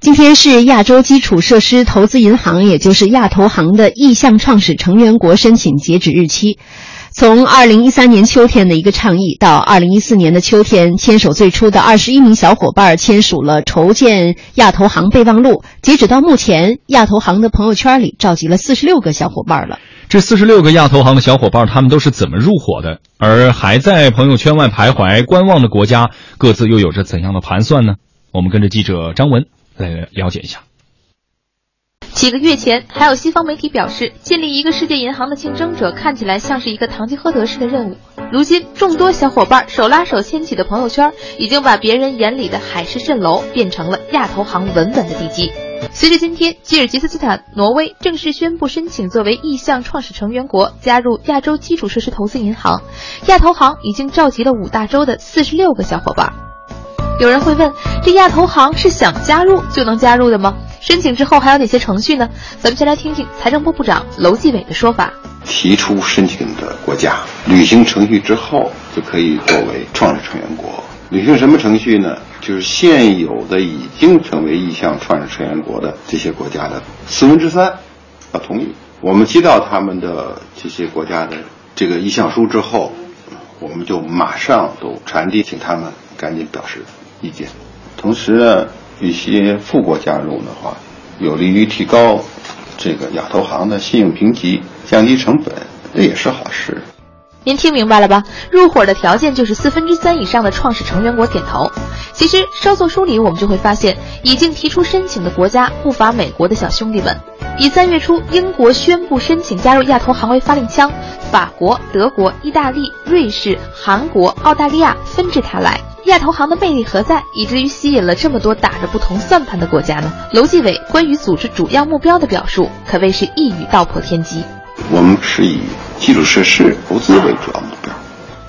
今天是亚洲基础设施投资银行，也就是亚投行的意向创始成员国申请截止日期。从二零一三年秋天的一个倡议，到二零一四年的秋天，牵手最初的二十一名小伙伴签署了筹建亚投行备忘录。截止到目前，亚投行的朋友圈里召集了四十六个小伙伴了。这四十六个亚投行的小伙伴，他们都是怎么入伙的？而还在朋友圈外徘徊观望的国家，各自又有着怎样的盘算呢？我们跟着记者张文来了解一下。几个月前，还有西方媒体表示，建立一个世界银行的竞争者看起来像是一个堂吉诃德式的任务。如今，众多小伙伴手拉手牵起的朋友圈，已经把别人眼里的海市蜃楼变成了亚投行稳稳的地基。随着今天，吉尔吉斯斯坦、挪威正式宣布申请作为意向创始成员国加入亚洲基础设施投资银行，亚投行已经召集了五大洲的四十六个小伙伴。有人会问，这亚投行是想加入就能加入的吗？申请之后还有哪些程序呢？咱们先来听听财政部部长楼继伟的说法。提出申请的国家履行程序之后，就可以作为创始成员国。履行什么程序呢？就是现有的已经成为意向创始成员国的这些国家的四分之三要同意。我们接到他们的这些国家的这个意向书之后，我们就马上都传递，请他们赶紧表示意见。同时呢，一些富国加入的话，有利于提高这个亚投行的信用评级，降低成本，这也是好事。您听明白了吧？入伙的条件就是四分之三以上的创始成员国点头。其实稍作梳理，我们就会发现，已经提出申请的国家不乏美国的小兄弟们。以三月初英国宣布申请加入亚投行为发令枪，法国、德国、意大利、瑞士、韩国、澳大利亚纷至沓来。亚投行的魅力何在，以至于吸引了这么多打着不同算盘的国家呢？楼继伟关于组织主要目标的表述，可谓是一语道破天机。我们是以基础设施投资为主要目标，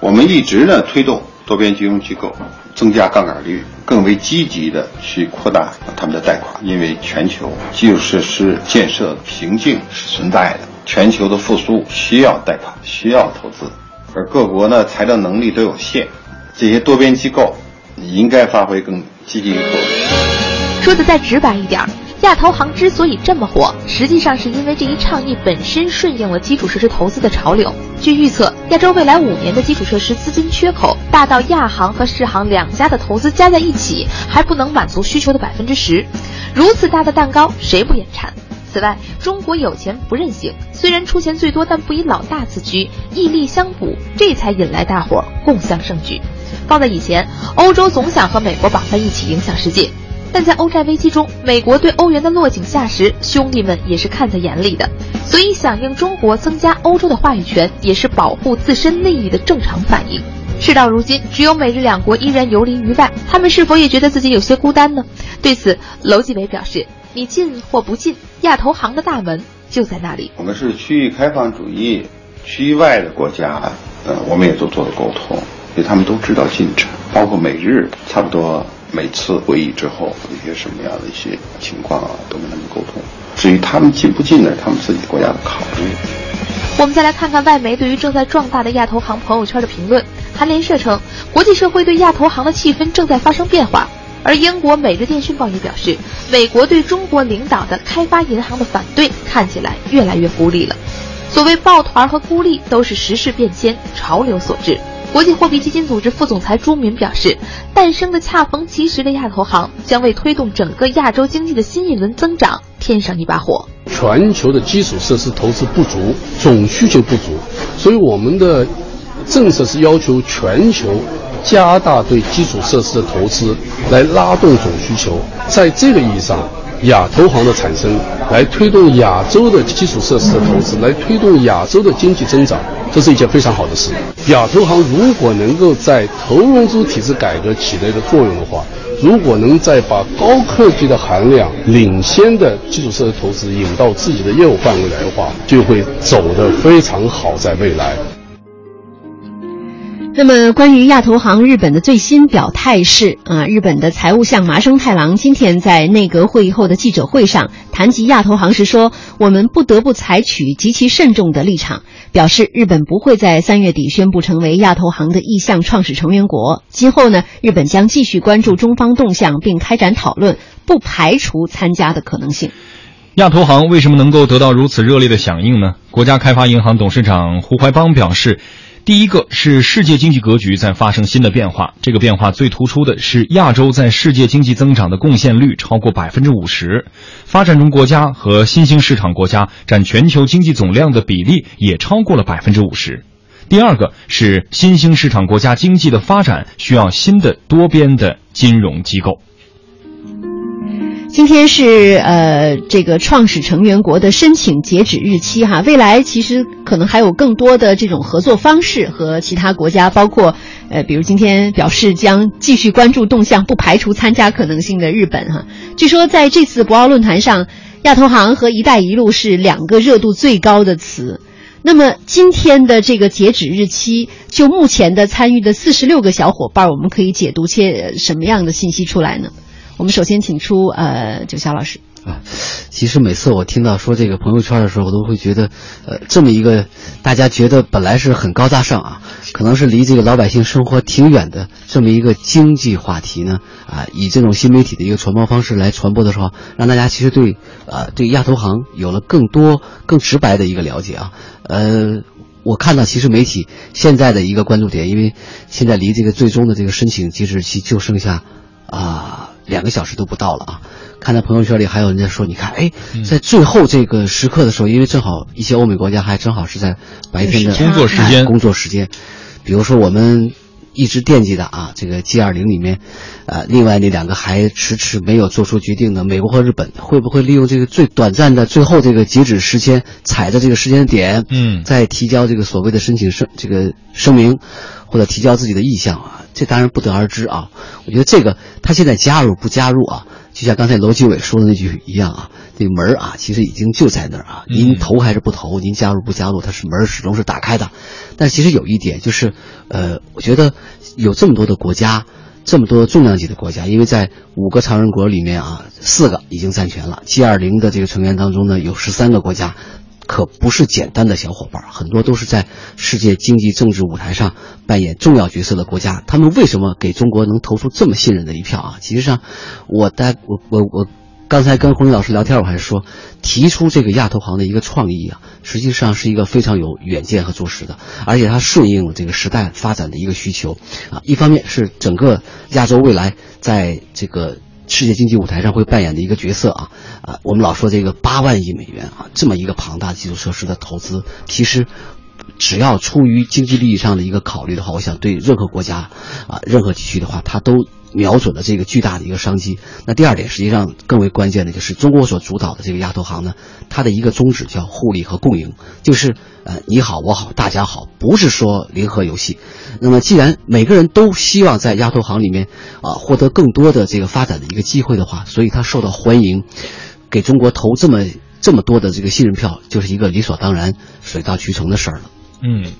我们一直呢推动多边金融机构增加杠杆率，更为积极的去扩大他们的贷款，因为全球基础设施建设瓶颈是存在的，全球的复苏需要贷款，需要投资，而各国呢财政能力都有限，这些多边机构应该发挥更积极的作用。说的再直白一点。亚投行之所以这么火，实际上是因为这一倡议本身顺应了基础设施投资的潮流。据预测，亚洲未来五年的基础设施资金缺口大到亚行和世行两家的投资加在一起还不能满足需求的百分之十。如此大的蛋糕，谁不眼馋？此外，中国有钱不任性，虽然出钱最多，但不以老大自居，义利相补，这才引来大伙共襄盛举。放在以前，欧洲总想和美国绑在一起影响世界。但在欧债危机中，美国对欧元的落井下石，兄弟们也是看在眼里的。所以，响应中国增加欧洲的话语权，也是保护自身利益的正常反应。事到如今，只有美日两国依然游离于外，他们是否也觉得自己有些孤单呢？对此，楼继伟表示：“你进或不进，亚投行的大门就在那里。我们是区域开放主义，区域外的国家，呃，我们也都做了沟通，因为他们都知道进程，包括美日，差不多。”每次会议之后，一些什么样的一些情况啊，都跟他们沟通。至于他们进不进呢，他们自己国家的考虑。我们再来看看外媒对于正在壮大的亚投行朋友圈的评论。韩联社称，国际社会对亚投行的气氛正在发生变化。而英国《每日电讯报》也表示，美国对中国领导的开发银行的反对看起来越来越孤立了。所谓抱团和孤立，都是时势变迁、潮流所致。国际货币基金组织副总裁朱敏表示，诞生的恰逢其时的亚投行将为推动整个亚洲经济的新一轮增长添上一把火。全球的基础设施投资不足，总需求不足，所以我们的政策是要求全球加大对基础设施的投资，来拉动总需求。在这个意义上，亚投行的产生，来推动亚洲的基础设施的投资，来推动亚洲的经济增长，这是一件非常好的事。亚投行如果能够在投融资体制改革起到一个作用的话，如果能再把高科技的含量、领先的基础设施投资引到自己的业务范围来的话，就会走得非常好，在未来。那么，关于亚投行日本的最新表态是啊，日本的财务相麻生太郎今天在内阁会议后的记者会上谈及亚投行时说：“我们不得不采取极其慎重的立场，表示日本不会在三月底宣布成为亚投行的意向创始成员国。今后呢，日本将继续关注中方动向，并开展讨论，不排除参加的可能性。”亚投行为什么能够得到如此热烈的响应呢？国家开发银行董事长胡怀邦表示。第一个是世界经济格局在发生新的变化，这个变化最突出的是亚洲在世界经济增长的贡献率超过百分之五十，发展中国家和新兴市场国家占全球经济总量的比例也超过了百分之五十。第二个是新兴市场国家经济的发展需要新的多边的金融机构。今天是呃这个创始成员国的申请截止日期哈，未来其实可能还有更多的这种合作方式和其他国家，包括呃比如今天表示将继续关注动向，不排除参加可能性的日本哈。据说在这次博鳌论坛上，亚投行和“一带一路”是两个热度最高的词。那么今天的这个截止日期，就目前的参与的四十六个小伙伴，我们可以解读些什么样的信息出来呢？我们首先请出呃九霄老师啊，其实每次我听到说这个朋友圈的时候，我都会觉得，呃，这么一个大家觉得本来是很高大上啊，可能是离这个老百姓生活挺远的这么一个经济话题呢，啊，以这种新媒体的一个传播方式来传播的时候，让大家其实对呃对亚投行有了更多更直白的一个了解啊，呃，我看到其实媒体现在的一个关注点，因为现在离这个最终的这个申请截止期就剩下啊。两个小时都不到了啊！看到朋友圈里还有人在说，你看，哎，在最后这个时刻的时候，因为正好一些欧美国家还正好是在白天的工作时间，工作时间，比如说我们一直惦记的啊，这个 G 二零里面，呃，另外那两个还迟迟没有做出决定的美国和日本，会不会利用这个最短暂的最后这个截止时间，踩着这个时间点，嗯，再提交这个所谓的申请声这个声明，或者提交自己的意向啊？这当然不得而知啊！我觉得这个他现在加入不加入啊，就像刚才楼继伟说的那句一样啊，这个门啊，其实已经就在那儿啊。您投还是不投？您加入不加入？它是门始终是打开的。但其实有一点就是，呃，我觉得有这么多的国家，这么多重量级的国家，因为在五个常任国里面啊，四个已经占全了。G 二零的这个成员当中呢，有十三个国家。可不是简单的小伙伴，很多都是在世界经济政治舞台上扮演重要角色的国家。他们为什么给中国能投出这么信任的一票啊？其实上，我在我我我刚才跟洪林老师聊天，我还说，提出这个亚投行的一个创意啊，实际上是一个非常有远见和做实的，而且它顺应了这个时代发展的一个需求啊。一方面是整个亚洲未来在这个。世界经济舞台上会扮演的一个角色啊啊，我们老说这个八万亿美元啊，这么一个庞大基础设施的投资，其实只要出于经济利益上的一个考虑的话，我想对任何国家啊、任何地区的话，它都。瞄准了这个巨大的一个商机。那第二点，实际上更为关键的就是中国所主导的这个亚投行呢，它的一个宗旨叫互利和共赢，就是呃你好我好大家好，不是说零和游戏。那么既然每个人都希望在亚投行里面啊获得更多的这个发展的一个机会的话，所以它受到欢迎，给中国投这么这么多的这个信任票，就是一个理所当然、水到渠成的事儿了。嗯，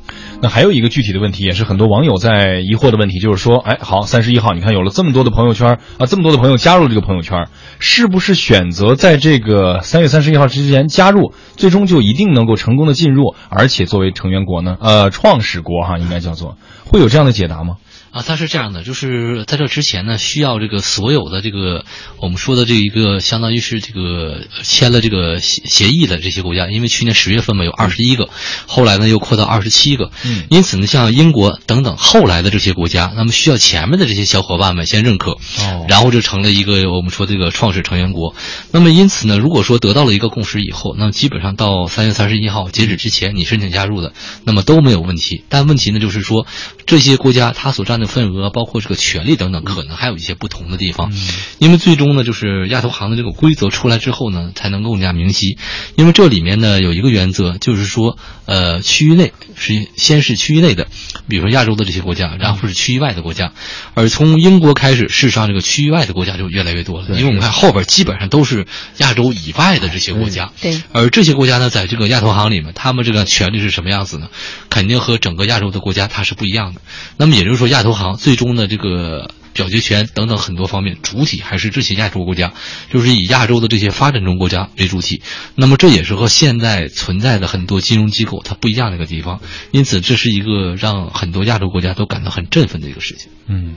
那还有一个具体的问题，也是很多网友在疑惑的问题，就是说，哎，好，三十一号，你看有了这么多的朋友圈啊，这么多的朋友加入这个朋友圈，是不是选择在这个三月三十一号之前加入，最终就一定能够成功的进入，而且作为成员国呢？呃，创始国哈，应该叫做，会有这样的解答吗？啊，它是这样的，就是在这之前呢，需要这个所有的这个我们说的这一个，相当于是这个签了这个协协议的这些国家，因为去年十月份嘛有二十一个，后来呢又扩到二十七个，嗯，因此呢，像英国等等后来的这些国家，那么需要前面的这些小伙伴们先认可，哦，然后就成了一个我们说这个创始成员国。那么因此呢，如果说得到了一个共识以后，那么基本上到三月三十一号截止之前，你申请加入的，那么都没有问题。但问题呢，就是说这些国家它所占的。的份额，包括这个权利等等，可能还有一些不同的地方。因为最终呢，就是亚投行的这个规则出来之后呢，才能更加明晰。因为这里面呢有一个原则，就是说，呃，区域内是先是区域内的，比如说亚洲的这些国家，然后是区域外的国家。而从英国开始，事实上这个区域外的国家就越来越多了，因为我们看后边基本上都是亚洲以外的这些国家。对。而这些国家呢，在这个亚投行里面，他们这个权利是什么样子呢？肯定和整个亚洲的国家它是不一样的。那么也就是说，亚投行最终的这个表决权等等很多方面，主体还是这些亚洲国家，就是以亚洲的这些发展中国家为主体。那么这也是和现在存在的很多金融机构它不一样的一个地方。因此，这是一个让很多亚洲国家都感到很振奋的一个事情。嗯。